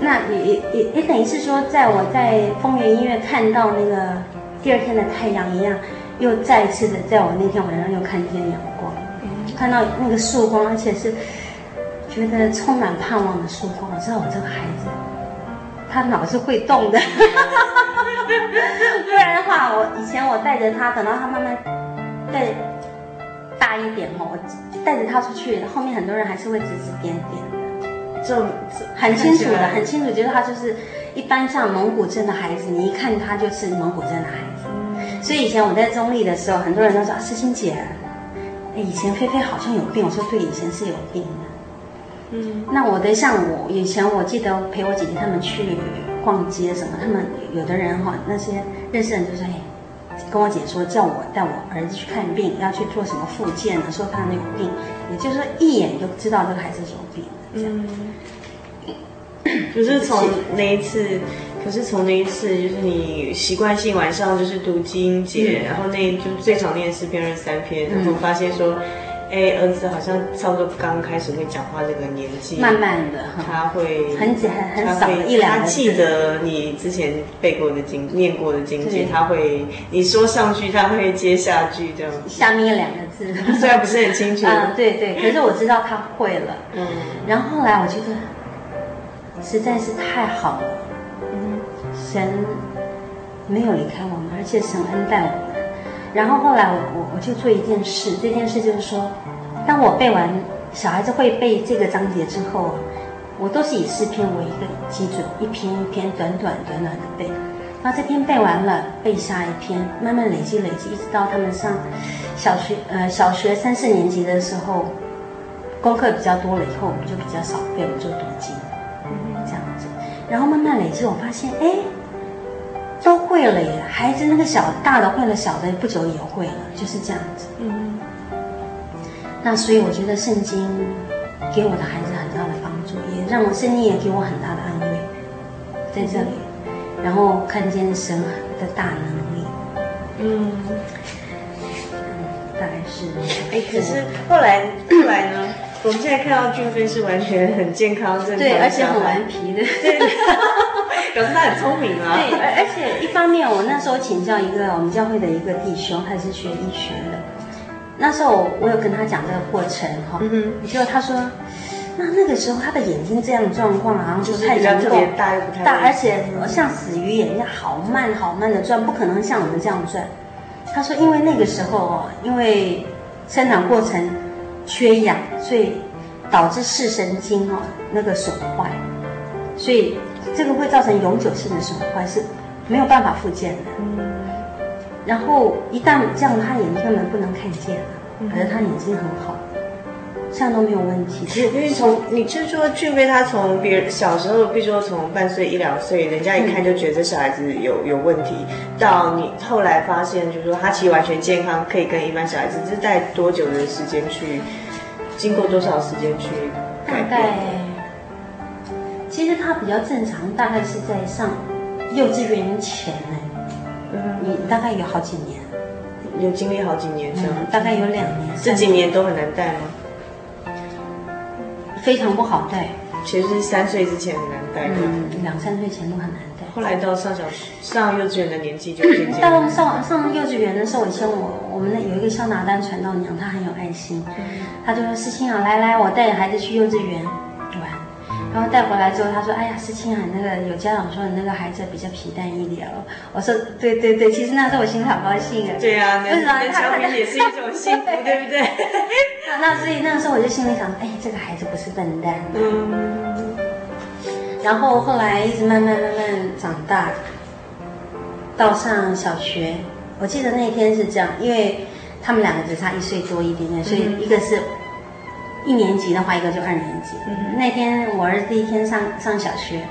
Speaker 3: 那也也也也等于是说，在我在丰原医院看到那个第二天的太阳一样，又再一次的在我那天晚上又看见阳光，看到那个曙光，而且是。觉得充满盼望的曙光，我知道我这个孩子，他脑子会动的，不然的话，我以前我带着他，等到他慢慢带大一点哈，我带着他出去，后面很多人还是会指指点点。的，就很清楚的，很清楚，觉得他就是一般像蒙古镇的孩子，你一看他就是蒙古镇的孩子。所以以前我在中立的时候，很多人都说：“诗清姐，以前菲菲好像有病。”我说：“对，以前是有病的。”嗯，那我的像我以前我记得陪我姐姐他们去逛街什么，他们有的人哈那些认识人就说，哎，跟我姐说叫我带我儿子去看病，要去做什么复健呢，说他那个病，也就是说一眼就知道这个孩子是有病的。嗯，
Speaker 2: 可是从那一次，可是从那一次就是你习惯性晚上就是读经节，嗯、然后那就最常念诗篇二十三篇，然后发现说。哎，儿子好像差不多刚开始会讲话这个年纪，
Speaker 3: 慢慢的，
Speaker 2: 他会
Speaker 3: 很简很很少一两个，
Speaker 2: 他记得你之前背过的经、念过的经节，他会你说上句，他会接下句这样。
Speaker 3: 下面两个字。
Speaker 2: 虽然不是很清楚，
Speaker 3: 嗯，对对，可是我知道他会了。嗯，然后后来我觉得实在是太好了，嗯，神没有离开我们，而且神恩待我们。然后后来我我我就做一件事，这件事就是说，当我背完小孩子会背这个章节之后，我都是以四篇为一个基准，一篇一篇短短短短的背。那这篇背完了，背下一篇，慢慢累积累积，一直到他们上小学呃小学三四年级的时候，功课比较多了以后，我们就比较少背，我们就读经，这样子。然后慢慢累积，我发现哎。都会了耶，孩子那个小大的会了，小的不久也会了，就是这样子。嗯，那所以我觉得圣经给我的孩子很大的帮助，也让我圣经也给我很大的安慰，在这里，然后看见神的大能力。嗯，大概是。
Speaker 2: 哎，可是后来后来呢？我们现在看到俊飞是完全很健康正常，
Speaker 3: 对，而且很顽皮的。对。
Speaker 2: 表示他很聪明啊！
Speaker 3: 对，而而且一方面，我那时候请教一个我们教会的一个弟兄，他是学医学的。那时候我有跟他讲这个过程哈，嗯哼，结果他说，那那个时候他的眼睛这样状况，好像就太能够
Speaker 2: 大又不太，
Speaker 3: 大，而且像死鱼眼一样，好慢好慢的转，不可能像我们这样转。他说，因为那个时候哦，因为生长过程缺氧，所以导致视神经哦那个损坏，所以。这个会造成永久性的损坏，是没有办法复健的。嗯，然后一旦这样，他眼睛根本不能看见了。可是他眼睛很好，这样都没有问题。
Speaker 2: 因为从你就是说俊飞他从别人小时候，比如说从半岁一两岁，人家一看就觉得这小孩子有有问题，到你后来发现，就是说他其实完全健康，可以跟一般小孩子，是带多久的时间去，经过多少时间去改变？
Speaker 3: 大概。其实他比较正常，大概是在上幼稚园前呢。嗯，你大概有好几年，
Speaker 2: 有经历好几年是吗？
Speaker 3: 大概有两年。
Speaker 2: 这几年都很难带吗？
Speaker 3: 非常不好带。
Speaker 2: 其实是三岁之前很难带，
Speaker 3: 嗯，两三岁前都很难带。
Speaker 2: 后来到上小学、上幼稚园的年纪就渐渐。
Speaker 3: 到上上幼稚园的时候，以前我我们那有一个小拿单传道娘，她很有爱心，她就说：“思欣啊，来来，我带着孩子去幼稚园。”然后带回来之后，他说：“哎呀，思清啊，那个有家长说你那个孩子比较皮蛋一点哦。”我说：“对对对，其实那时候我心里好高兴啊。”
Speaker 2: 对啊，为什么？他们也是一种幸福，对不对？
Speaker 3: 那所以那个时候我就心里想：“哎，这个孩子不是笨蛋。”嗯。然后后来一直慢慢慢慢长大，到上小学，我记得那天是这样，因为他们两个只差一岁多一点点，所以一个是一年级的话，一个就二年级。嗯、那天我儿子第一天上上小学，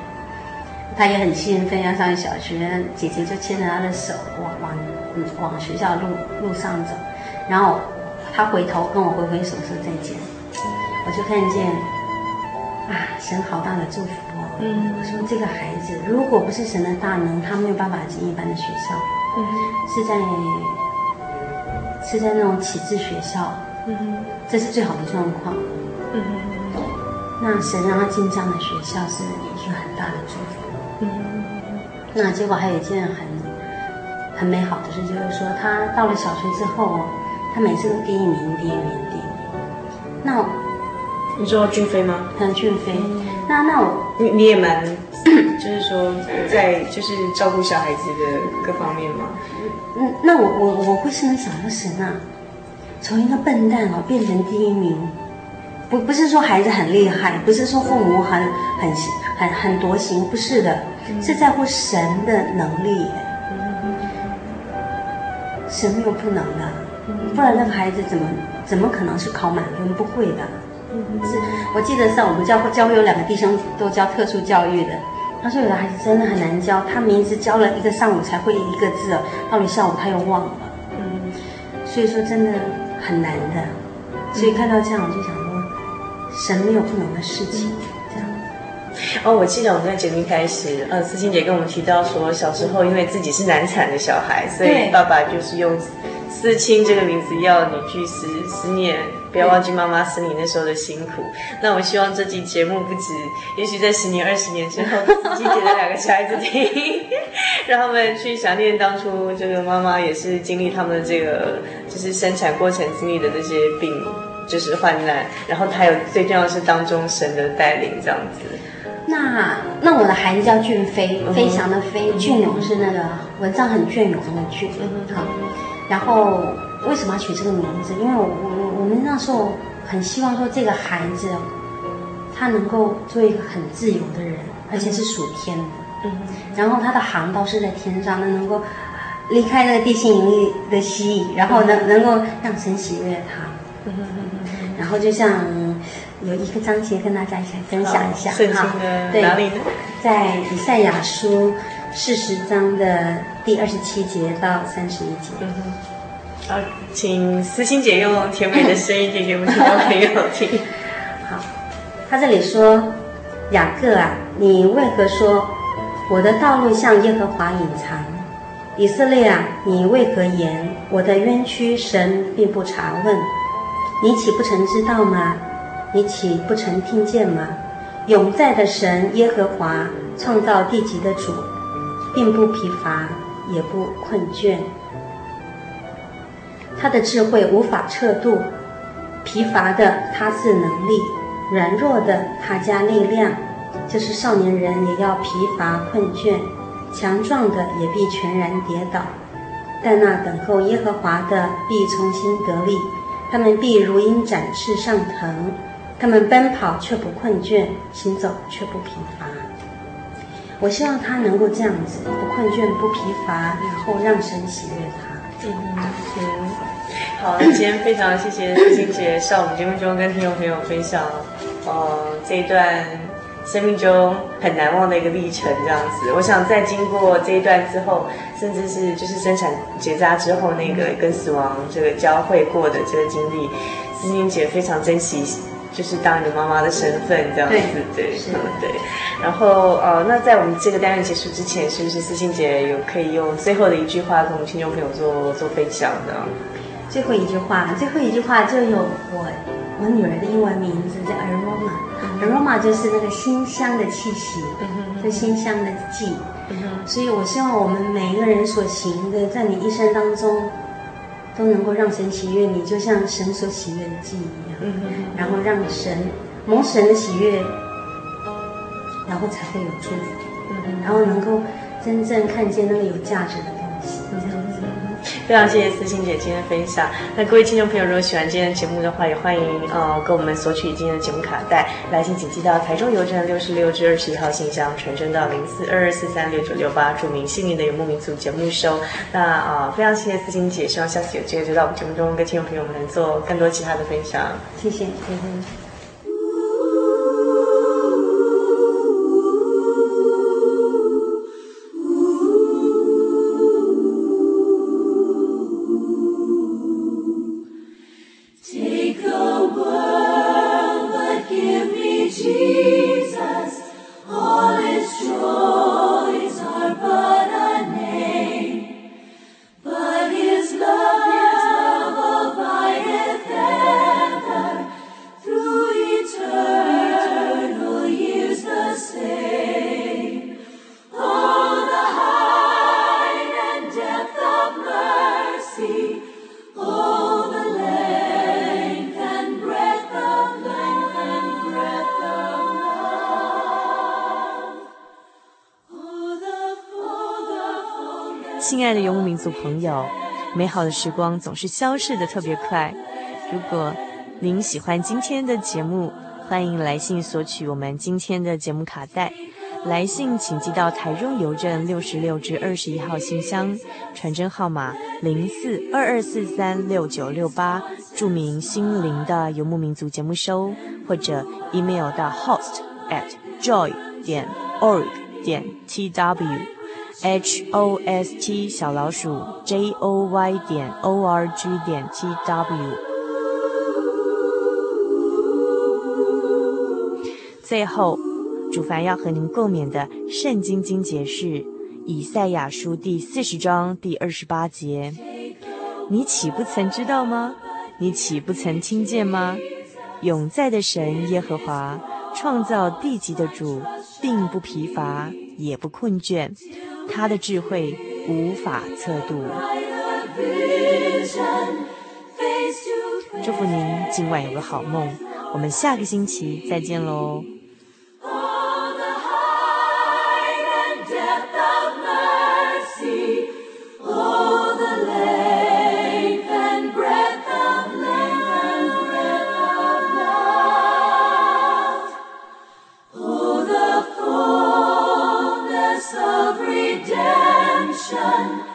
Speaker 3: 他也很兴奋要上小学，姐姐就牵着他的手往往往学校路路上走，然后他回头跟我挥挥手说再见，我就看见啊，神好大的祝福哦。嗯，我说这个孩子如果不是神的大能，他没有办法进一般的学校，嗯，是在是在那种启智学校，嗯，这是最好的状况，嗯，那神让他进这样的学校是一个很大的祝福。嗯，那结果还有一件很很美好的事，就是说他到了小学之后，他每次都第一名，第一名，第一名。那
Speaker 2: 你说俊飞吗？
Speaker 3: 嗯，俊飞。嗯、那那我
Speaker 2: 你你也蛮，就是说在就是照顾小孩子的各方面吗？
Speaker 3: 嗯，那我我我会是能想到神啊，从一个笨蛋哦变成第一名。不不是说孩子很厉害，不是说父母很很很很多行，不是的，是在乎神的能力。神没有不能的，不然那个孩子怎么怎么可能是考满分？不会的。是，我记得上我们教会教会有两个弟兄都教特殊教育的，他说有的孩子真的很难教，他名字教了一个上午才会一个字，到了下午他又忘了。嗯，所以说真的很难的。所以看到这样我就想说。神没有不能的事情，这样。
Speaker 2: 哦，我记得我们在节目开始，呃，思清姐跟我们提到说，小时候因为自己是难产的小孩，所以爸爸就是用思清这个名字要你去思思念，不要忘记妈妈思你那时候的辛苦。那我希望这期节目不止，也许在十年、二十年之后，思清姐的两个小孩子听，让他们去想念当初这个妈妈也是经历他们的这个，就是生产过程经历的这些病。就是患难，然后还有最重要的是当中神的带领这样子。
Speaker 3: 那那我的孩子叫俊飞，飞翔的飞，俊勇是那个文章很隽永那个俊。好，然后为什么要取这个名字？因为我我我们那时候很希望说这个孩子，他能够做一个很自由的人，而且是属天的。嗯。然后他的航道是在天上，那能够离开那个地心引力的吸引，然后能能够让神喜悦他。然后就像有一个章节跟大家一起分享一下哈，对，在以赛亚书四十章的第二十七节到三十一节。嗯哼，
Speaker 2: 好，请思欣姐用甜美的声音念给我们听众朋友听。
Speaker 3: 好，他这里说：“雅各啊，你为何说我的道路向耶和华隐藏？以色列啊，你为何言我的冤屈神并不查问？”你岂不曾知道吗？你岂不曾听见吗？永在的神耶和华，创造地极的主，并不疲乏，也不困倦。他的智慧无法测度，疲乏的他自能力，软弱的他加力量。就是少年人也要疲乏困倦，强壮的也必全然跌倒。但那等候耶和华的，必重新得力。他们必如鹰展翅上腾，他们奔跑却不困倦，行走却不疲乏。我希望他能够这样子，不困倦，不疲乏，然后让神喜悦他。嗯，
Speaker 2: 好，今天非常谢谢思清姐上我们节目中跟听众朋友分享，呃，这一段生命中很难忘的一个历程，这样子。我想在经过这一段之后。甚至是就是生产结扎之后那个跟死亡这个交汇过的这个经历，思清姐非常珍惜，就是当你妈妈的身份这样子，对，对，对。然后呃，那在我们这个单元结束之前，是不是思欣姐有可以用最后的一句话跟我们听众朋友做做分享的？
Speaker 3: 最后一句话，最后一句话就有我我女儿的英文名字叫 Aroma，Aroma 就是那个馨香的气息，是馨香的记。所以，我希望我们每一个人所行的，在你一生当中，都能够让神喜悦你，就像神所喜悦的记忆一样。嗯，然后让神蒙神的喜悦，然后才会有祝福。嗯，然后能够真正看见那个有价值的东西。
Speaker 1: 非常谢谢思欣姐今天的分享。那各位听众朋友，如果喜欢今天的节目的话，也欢迎呃跟我们索取今天的节目卡带，来信请寄到台中邮政六十六至二十一号信箱，传真到零四二二四三六九六八，注明幸运的游牧民族节目收。那啊、非常谢谢思欣姐，希望下次有机会就到我们节目中跟听众朋友们能做更多其他的分享。
Speaker 3: 谢谢，嗯哼。
Speaker 1: 做朋友，美好的时光总是消逝的特别快。如果您喜欢今天的节目，欢迎来信索取我们今天的节目卡带。来信请寄到台中邮政六十六至二十一号信箱，传真号码零四二二四三六九六八，注明“心灵的游牧民族”节目收，或者 email 到 host at joy 点 org 点 tw。H o s t 小老鼠 j o y 点 o r g 点 t w。最后，主凡要和您共勉的圣经经节是以赛亚书第四十章第二十八节：“你岂不曾知道吗？你岂不曾听见吗？永在的神耶和华，创造地极的主，并不疲乏，也不困倦。”他的智慧无法测度。祝福您今晚有个好梦，我们下个星期再见喽。
Speaker 4: sun.